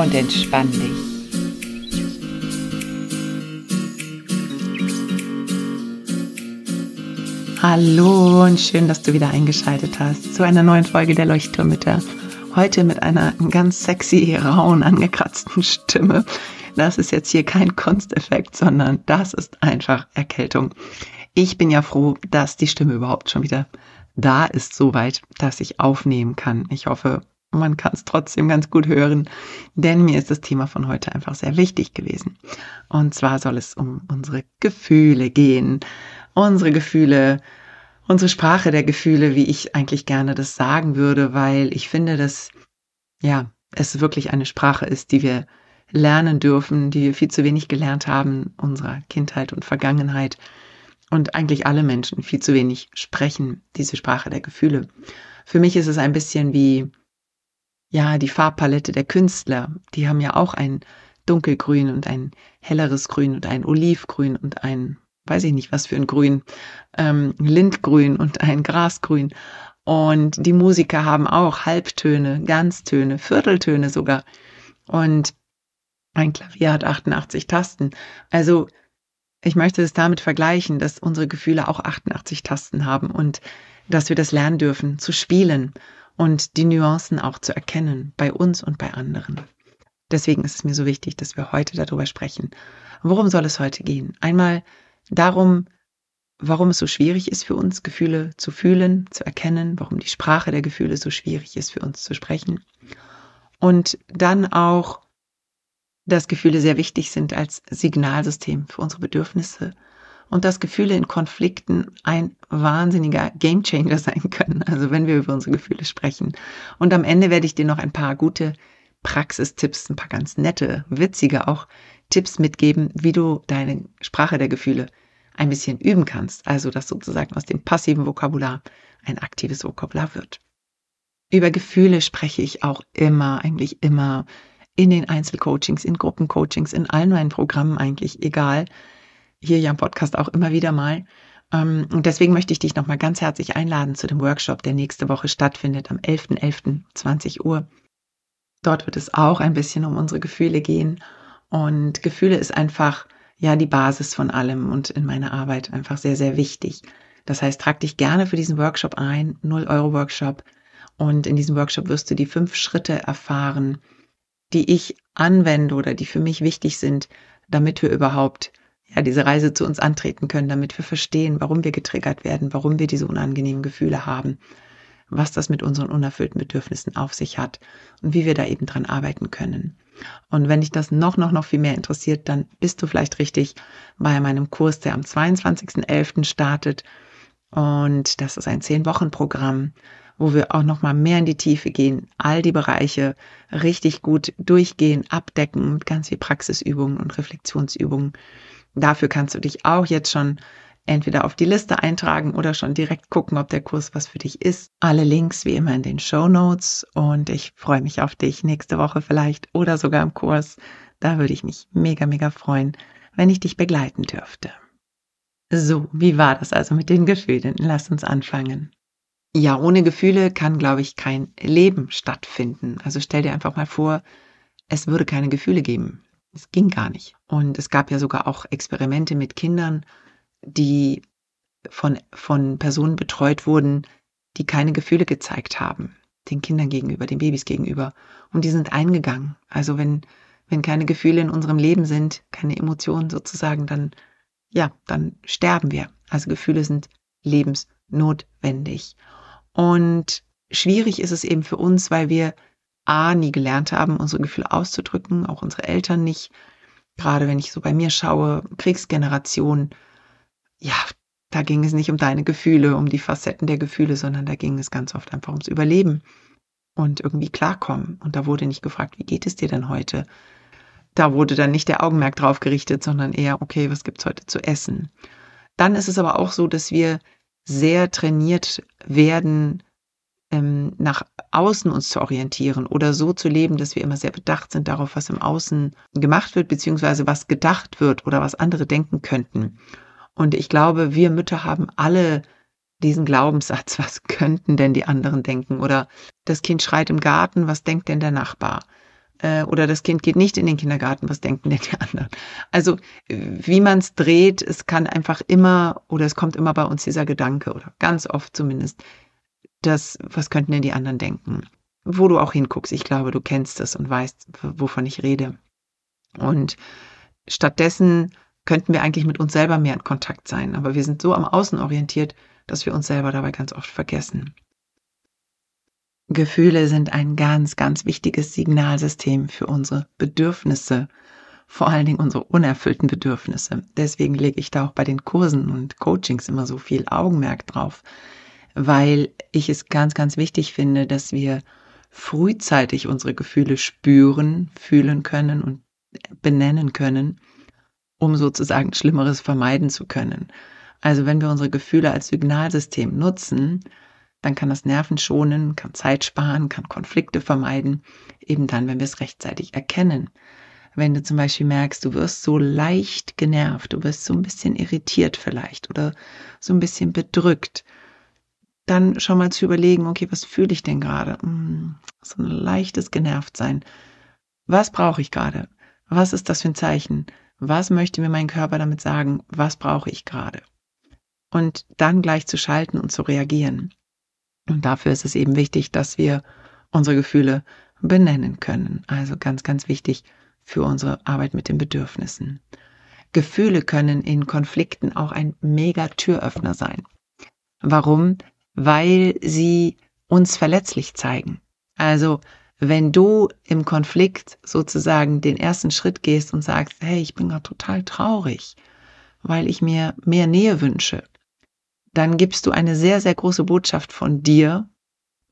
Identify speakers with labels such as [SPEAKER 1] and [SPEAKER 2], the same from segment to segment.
[SPEAKER 1] und entspann dich. Hallo und schön, dass du wieder eingeschaltet hast zu einer neuen Folge der Leuchtturmütter. Heute mit einer ganz sexy, rauen, angekratzten Stimme. Das ist jetzt hier kein Kunsteffekt, sondern das ist einfach Erkältung. Ich bin ja froh, dass die Stimme überhaupt schon wieder da ist, soweit, dass ich aufnehmen kann. Ich hoffe, man kann es trotzdem ganz gut hören, denn mir ist das Thema von heute einfach sehr wichtig gewesen. Und zwar soll es um unsere Gefühle gehen. Unsere Gefühle, unsere Sprache der Gefühle, wie ich eigentlich gerne das sagen würde, weil ich finde, dass, ja, es wirklich eine Sprache ist, die wir lernen dürfen, die wir viel zu wenig gelernt haben, unserer Kindheit und Vergangenheit. Und eigentlich alle Menschen viel zu wenig sprechen diese Sprache der Gefühle. Für mich ist es ein bisschen wie ja, die Farbpalette der Künstler, die haben ja auch ein dunkelgrün und ein helleres Grün und ein Olivgrün und ein, weiß ich nicht was für ein Grün, ähm, Lindgrün und ein Grasgrün. Und die Musiker haben auch Halbtöne, Ganztöne, Vierteltöne sogar. Und ein Klavier hat 88 Tasten. Also ich möchte es damit vergleichen, dass unsere Gefühle auch 88 Tasten haben und dass wir das lernen dürfen zu spielen und die Nuancen auch zu erkennen bei uns und bei anderen. Deswegen ist es mir so wichtig, dass wir heute darüber sprechen. Worum soll es heute gehen? Einmal darum, warum es so schwierig ist für uns, Gefühle zu fühlen, zu erkennen, warum die Sprache der Gefühle so schwierig ist für uns zu sprechen. Und dann auch, dass Gefühle sehr wichtig sind als Signalsystem für unsere Bedürfnisse und dass Gefühle in Konflikten ein wahnsinniger Gamechanger sein können, also wenn wir über unsere Gefühle sprechen. Und am Ende werde ich dir noch ein paar gute Praxistipps, ein paar ganz nette, witzige auch Tipps mitgeben, wie du deine Sprache der Gefühle ein bisschen üben kannst, also dass sozusagen aus dem passiven Vokabular ein aktives Vokabular wird. Über Gefühle spreche ich auch immer, eigentlich immer in den Einzelcoachings, in Gruppencoachings, in allen meinen Programmen eigentlich, egal hier ja im Podcast auch immer wieder mal. Ähm, und deswegen möchte ich dich nochmal ganz herzlich einladen zu dem Workshop, der nächste Woche stattfindet, am 11.11. 20 Uhr. Dort wird es auch ein bisschen um unsere Gefühle gehen. Und Gefühle ist einfach, ja, die Basis von allem und in meiner Arbeit einfach sehr, sehr wichtig. Das heißt, trag dich gerne für diesen Workshop ein, 0 Euro Workshop. Und in diesem Workshop wirst du die fünf Schritte erfahren, die ich anwende oder die für mich wichtig sind, damit wir überhaupt ja, diese Reise zu uns antreten können, damit wir verstehen, warum wir getriggert werden, warum wir diese unangenehmen Gefühle haben, was das mit unseren unerfüllten Bedürfnissen auf sich hat und wie wir da eben dran arbeiten können. Und wenn dich das noch, noch, noch viel mehr interessiert, dann bist du vielleicht richtig bei meinem Kurs, der am 22.11. startet. Und das ist ein Zehn-Wochen-Programm, wo wir auch noch mal mehr in die Tiefe gehen, all die Bereiche richtig gut durchgehen, abdecken mit ganz viel Praxisübungen und Reflexionsübungen Dafür kannst du dich auch jetzt schon entweder auf die Liste eintragen oder schon direkt gucken, ob der Kurs was für dich ist. Alle Links wie immer in den Show Notes und ich freue mich auf dich nächste Woche vielleicht oder sogar im Kurs. Da würde ich mich mega, mega freuen, wenn ich dich begleiten dürfte. So, wie war das also mit den Gefühlen? Lass uns anfangen. Ja, ohne Gefühle kann, glaube ich, kein Leben stattfinden. Also stell dir einfach mal vor, es würde keine Gefühle geben. Es ging gar nicht. Und es gab ja sogar auch Experimente mit Kindern, die von, von Personen betreut wurden, die keine Gefühle gezeigt haben, den Kindern gegenüber, den Babys gegenüber. Und die sind eingegangen. Also wenn, wenn keine Gefühle in unserem Leben sind, keine Emotionen sozusagen, dann, ja, dann sterben wir. Also Gefühle sind lebensnotwendig. Und schwierig ist es eben für uns, weil wir A, nie gelernt haben, unsere Gefühle auszudrücken, auch unsere Eltern nicht. Gerade wenn ich so bei mir schaue, Kriegsgeneration, ja, da ging es nicht um deine Gefühle, um die Facetten der Gefühle, sondern da ging es ganz oft einfach ums Überleben. und irgendwie klarkommen. Und da wurde nicht gefragt, wie geht es dir denn heute? Da wurde dann nicht der Augenmerk drauf gerichtet, sondern eher, okay, was gibt's heute zu essen? Dann ist es aber auch so, dass wir sehr trainiert werden, ähm, nach außen uns zu orientieren oder so zu leben, dass wir immer sehr bedacht sind darauf, was im Außen gemacht wird, beziehungsweise was gedacht wird oder was andere denken könnten. Und ich glaube, wir Mütter haben alle diesen Glaubenssatz, was könnten denn die anderen denken? Oder das Kind schreit im Garten, was denkt denn der Nachbar? Äh, oder das Kind geht nicht in den Kindergarten, was denken denn die anderen? Also wie man es dreht, es kann einfach immer oder es kommt immer bei uns dieser Gedanke oder ganz oft zumindest, das, was könnten denn die anderen denken? Wo du auch hinguckst, ich glaube, du kennst es und weißt, wovon ich rede. Und stattdessen könnten wir eigentlich mit uns selber mehr in Kontakt sein, aber wir sind so am Außen orientiert, dass wir uns selber dabei ganz oft vergessen. Gefühle sind ein ganz, ganz wichtiges Signalsystem für unsere Bedürfnisse, vor allen Dingen unsere unerfüllten Bedürfnisse. Deswegen lege ich da auch bei den Kursen und Coachings immer so viel Augenmerk drauf, weil ich es ganz, ganz wichtig finde, dass wir frühzeitig unsere Gefühle spüren, fühlen können und benennen können, um sozusagen Schlimmeres vermeiden zu können. Also wenn wir unsere Gefühle als Signalsystem nutzen, dann kann das Nerven schonen, kann Zeit sparen, kann Konflikte vermeiden, eben dann, wenn wir es rechtzeitig erkennen. Wenn du zum Beispiel merkst, du wirst so leicht genervt, du wirst so ein bisschen irritiert vielleicht oder so ein bisschen bedrückt, dann schon mal zu überlegen, okay, was fühle ich denn gerade? Hm, so ein leichtes Genervtsein. Was brauche ich gerade? Was ist das für ein Zeichen? Was möchte mir mein Körper damit sagen? Was brauche ich gerade? Und dann gleich zu schalten und zu reagieren. Und dafür ist es eben wichtig, dass wir unsere Gefühle benennen können. Also ganz, ganz wichtig für unsere Arbeit mit den Bedürfnissen. Gefühle können in Konflikten auch ein mega Türöffner sein. Warum? Weil sie uns verletzlich zeigen. Also wenn du im Konflikt sozusagen den ersten Schritt gehst und sagst, hey, ich bin gerade total traurig, weil ich mir mehr Nähe wünsche, dann gibst du eine sehr, sehr große Botschaft von dir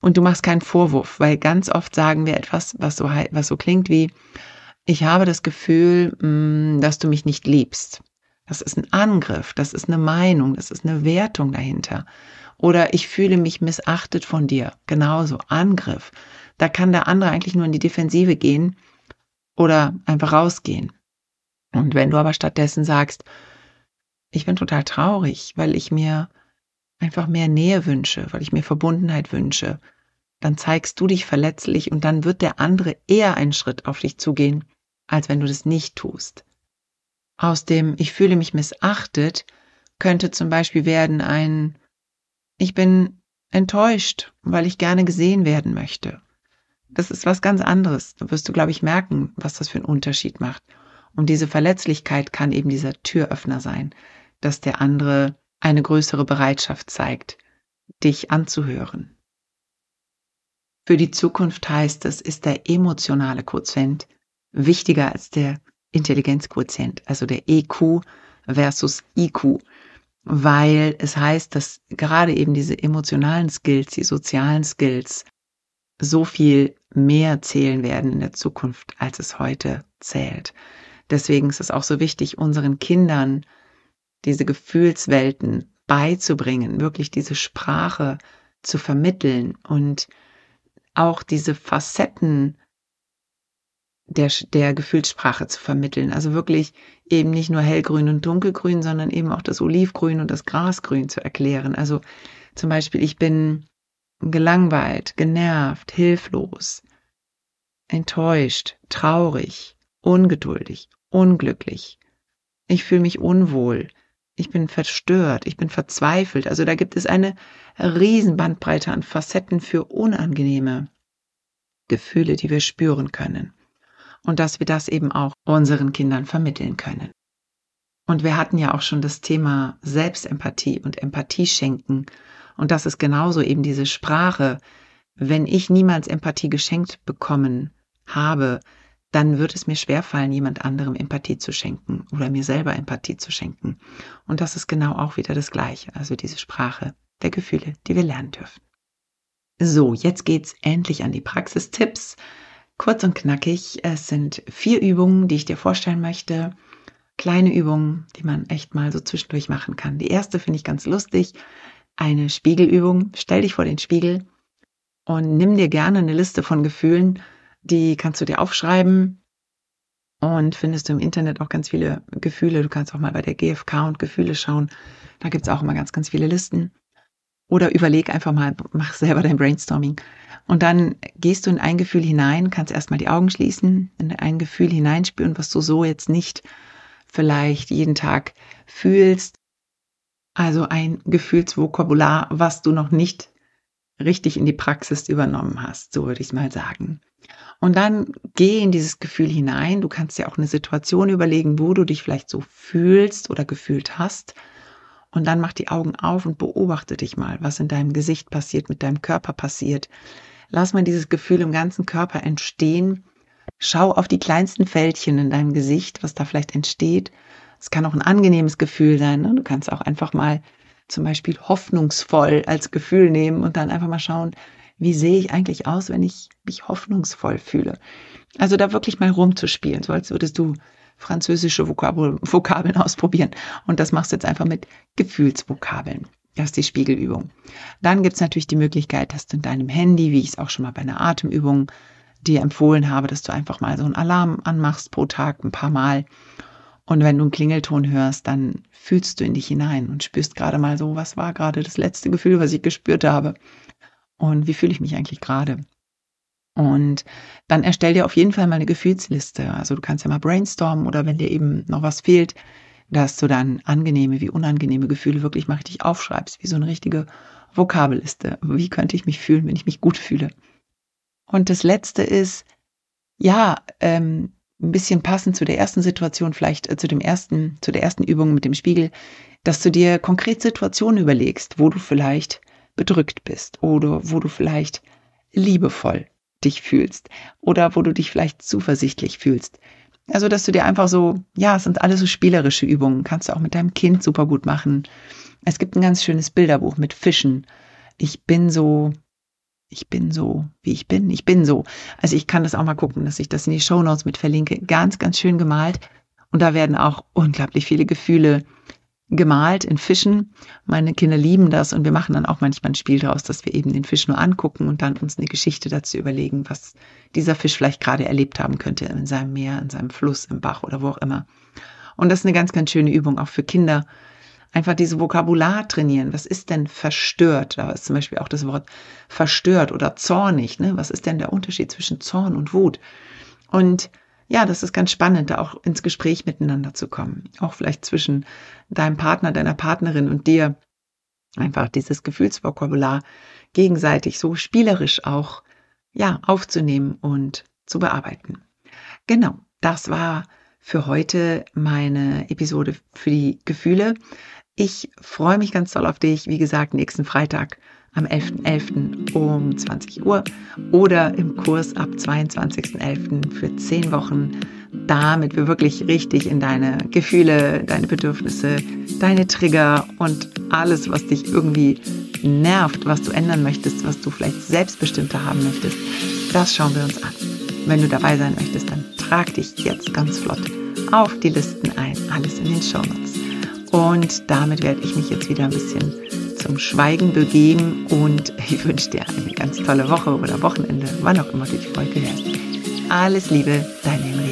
[SPEAKER 1] und du machst keinen Vorwurf, weil ganz oft sagen wir etwas, was so, was so klingt wie, ich habe das Gefühl, mm, dass du mich nicht liebst. Das ist ein Angriff, das ist eine Meinung, das ist eine Wertung dahinter. Oder ich fühle mich missachtet von dir. Genauso. Angriff. Da kann der andere eigentlich nur in die Defensive gehen oder einfach rausgehen. Und wenn du aber stattdessen sagst, ich bin total traurig, weil ich mir einfach mehr Nähe wünsche, weil ich mir Verbundenheit wünsche, dann zeigst du dich verletzlich und dann wird der andere eher einen Schritt auf dich zugehen, als wenn du das nicht tust. Aus dem Ich fühle mich missachtet könnte zum Beispiel werden ein ich bin enttäuscht, weil ich gerne gesehen werden möchte. Das ist was ganz anderes. Da wirst du, glaube ich, merken, was das für einen Unterschied macht. Und diese Verletzlichkeit kann eben dieser Türöffner sein, dass der andere eine größere Bereitschaft zeigt, dich anzuhören. Für die Zukunft heißt es, ist der emotionale Quotient wichtiger als der Intelligenzquotient, also der EQ versus IQ weil es heißt, dass gerade eben diese emotionalen Skills, die sozialen Skills so viel mehr zählen werden in der Zukunft, als es heute zählt. Deswegen ist es auch so wichtig, unseren Kindern diese Gefühlswelten beizubringen, wirklich diese Sprache zu vermitteln und auch diese Facetten der, der Gefühlssprache zu vermitteln. Also wirklich eben nicht nur hellgrün und dunkelgrün, sondern eben auch das Olivgrün und das Grasgrün zu erklären. Also zum Beispiel, ich bin gelangweilt, genervt, hilflos, enttäuscht, traurig, ungeduldig, unglücklich. Ich fühle mich unwohl. Ich bin verstört, ich bin verzweifelt. Also da gibt es eine Riesenbandbreite an Facetten für unangenehme Gefühle, die wir spüren können und dass wir das eben auch unseren Kindern vermitteln können. Und wir hatten ja auch schon das Thema Selbstempathie und Empathie schenken. Und das ist genauso eben diese Sprache. Wenn ich niemals Empathie geschenkt bekommen habe, dann wird es mir schwerfallen, jemand anderem Empathie zu schenken oder mir selber Empathie zu schenken. Und das ist genau auch wieder das Gleiche, also diese Sprache der Gefühle, die wir lernen dürfen. So, jetzt geht's endlich an die Praxistipps. Kurz und knackig. Es sind vier Übungen, die ich dir vorstellen möchte. Kleine Übungen, die man echt mal so zwischendurch machen kann. Die erste finde ich ganz lustig. Eine Spiegelübung. Stell dich vor den Spiegel und nimm dir gerne eine Liste von Gefühlen. Die kannst du dir aufschreiben und findest du im Internet auch ganz viele Gefühle. Du kannst auch mal bei der GfK und Gefühle schauen. Da gibt's auch immer ganz, ganz viele Listen. Oder überleg einfach mal, mach selber dein Brainstorming. Und dann gehst du in ein Gefühl hinein, kannst erstmal die Augen schließen, in ein Gefühl hineinspüren, was du so jetzt nicht vielleicht jeden Tag fühlst. Also ein Gefühlsvokabular, was du noch nicht richtig in die Praxis übernommen hast, so würde ich mal sagen. Und dann geh in dieses Gefühl hinein. Du kannst dir auch eine Situation überlegen, wo du dich vielleicht so fühlst oder gefühlt hast und dann mach die Augen auf und beobachte dich mal, was in deinem Gesicht passiert, mit deinem Körper passiert. Lass mal dieses Gefühl im ganzen Körper entstehen. Schau auf die kleinsten Fältchen in deinem Gesicht, was da vielleicht entsteht. Es kann auch ein angenehmes Gefühl sein. Ne? Du kannst auch einfach mal zum Beispiel hoffnungsvoll als Gefühl nehmen und dann einfach mal schauen, wie sehe ich eigentlich aus, wenn ich mich hoffnungsvoll fühle. Also da wirklich mal rumzuspielen, so als würdest du französische Vokabel, Vokabeln ausprobieren. Und das machst du jetzt einfach mit Gefühlsvokabeln. Das ist die Spiegelübung. Dann gibt es natürlich die Möglichkeit, dass du in deinem Handy, wie ich es auch schon mal bei einer Atemübung dir empfohlen habe, dass du einfach mal so einen Alarm anmachst pro Tag ein paar Mal. Und wenn du einen Klingelton hörst, dann fühlst du in dich hinein und spürst gerade mal so, was war gerade das letzte Gefühl, was ich gespürt habe. Und wie fühle ich mich eigentlich gerade? Und dann erstell dir auf jeden Fall mal eine Gefühlsliste. Also du kannst ja mal brainstormen oder wenn dir eben noch was fehlt, dass du dann angenehme wie unangenehme Gefühle wirklich mal richtig aufschreibst, wie so eine richtige Vokabelliste. Wie könnte ich mich fühlen, wenn ich mich gut fühle? Und das letzte ist, ja, ähm, ein bisschen passend zu der ersten Situation, vielleicht äh, zu dem ersten, zu der ersten Übung mit dem Spiegel, dass du dir konkret Situationen überlegst, wo du vielleicht bedrückt bist oder wo du vielleicht liebevoll dich fühlst oder wo du dich vielleicht zuversichtlich fühlst. Also, dass du dir einfach so, ja, es sind alles so spielerische Übungen, kannst du auch mit deinem Kind super gut machen. Es gibt ein ganz schönes Bilderbuch mit Fischen. Ich bin so, ich bin so, wie ich bin, ich bin so. Also ich kann das auch mal gucken, dass ich das in die Show Notes mit verlinke. Ganz, ganz schön gemalt. Und da werden auch unglaublich viele Gefühle gemalt in Fischen. Meine Kinder lieben das und wir machen dann auch manchmal ein Spiel daraus, dass wir eben den Fisch nur angucken und dann uns eine Geschichte dazu überlegen, was dieser Fisch vielleicht gerade erlebt haben könnte in seinem Meer, in seinem Fluss, im Bach oder wo auch immer. Und das ist eine ganz, ganz schöne Übung auch für Kinder. Einfach diese Vokabular trainieren. Was ist denn verstört? Da ist zum Beispiel auch das Wort verstört oder zornig. Ne? Was ist denn der Unterschied zwischen Zorn und Wut? Und ja, das ist ganz spannend, da auch ins Gespräch miteinander zu kommen. Auch vielleicht zwischen deinem Partner, deiner Partnerin und dir. Einfach dieses Gefühlsvokabular gegenseitig so spielerisch auch, ja, aufzunehmen und zu bearbeiten. Genau, das war für heute meine Episode für die Gefühle. Ich freue mich ganz toll auf dich. Wie gesagt, nächsten Freitag am 11.11. .11. um 20 Uhr oder im Kurs ab 22.11. für 10 Wochen, damit wir wirklich richtig in deine Gefühle, deine Bedürfnisse, deine Trigger und alles, was dich irgendwie nervt, was du ändern möchtest, was du vielleicht selbstbestimmter haben möchtest, das schauen wir uns an. Wenn du dabei sein möchtest, dann trag dich jetzt ganz flott auf die Listen ein. Alles in den Show Notes. Und damit werde ich mich jetzt wieder ein bisschen zum Schweigen begeben und ich wünsche dir eine ganz tolle Woche oder Wochenende, wann auch immer du die Folge hörst. Alles Liebe, deine Henriette.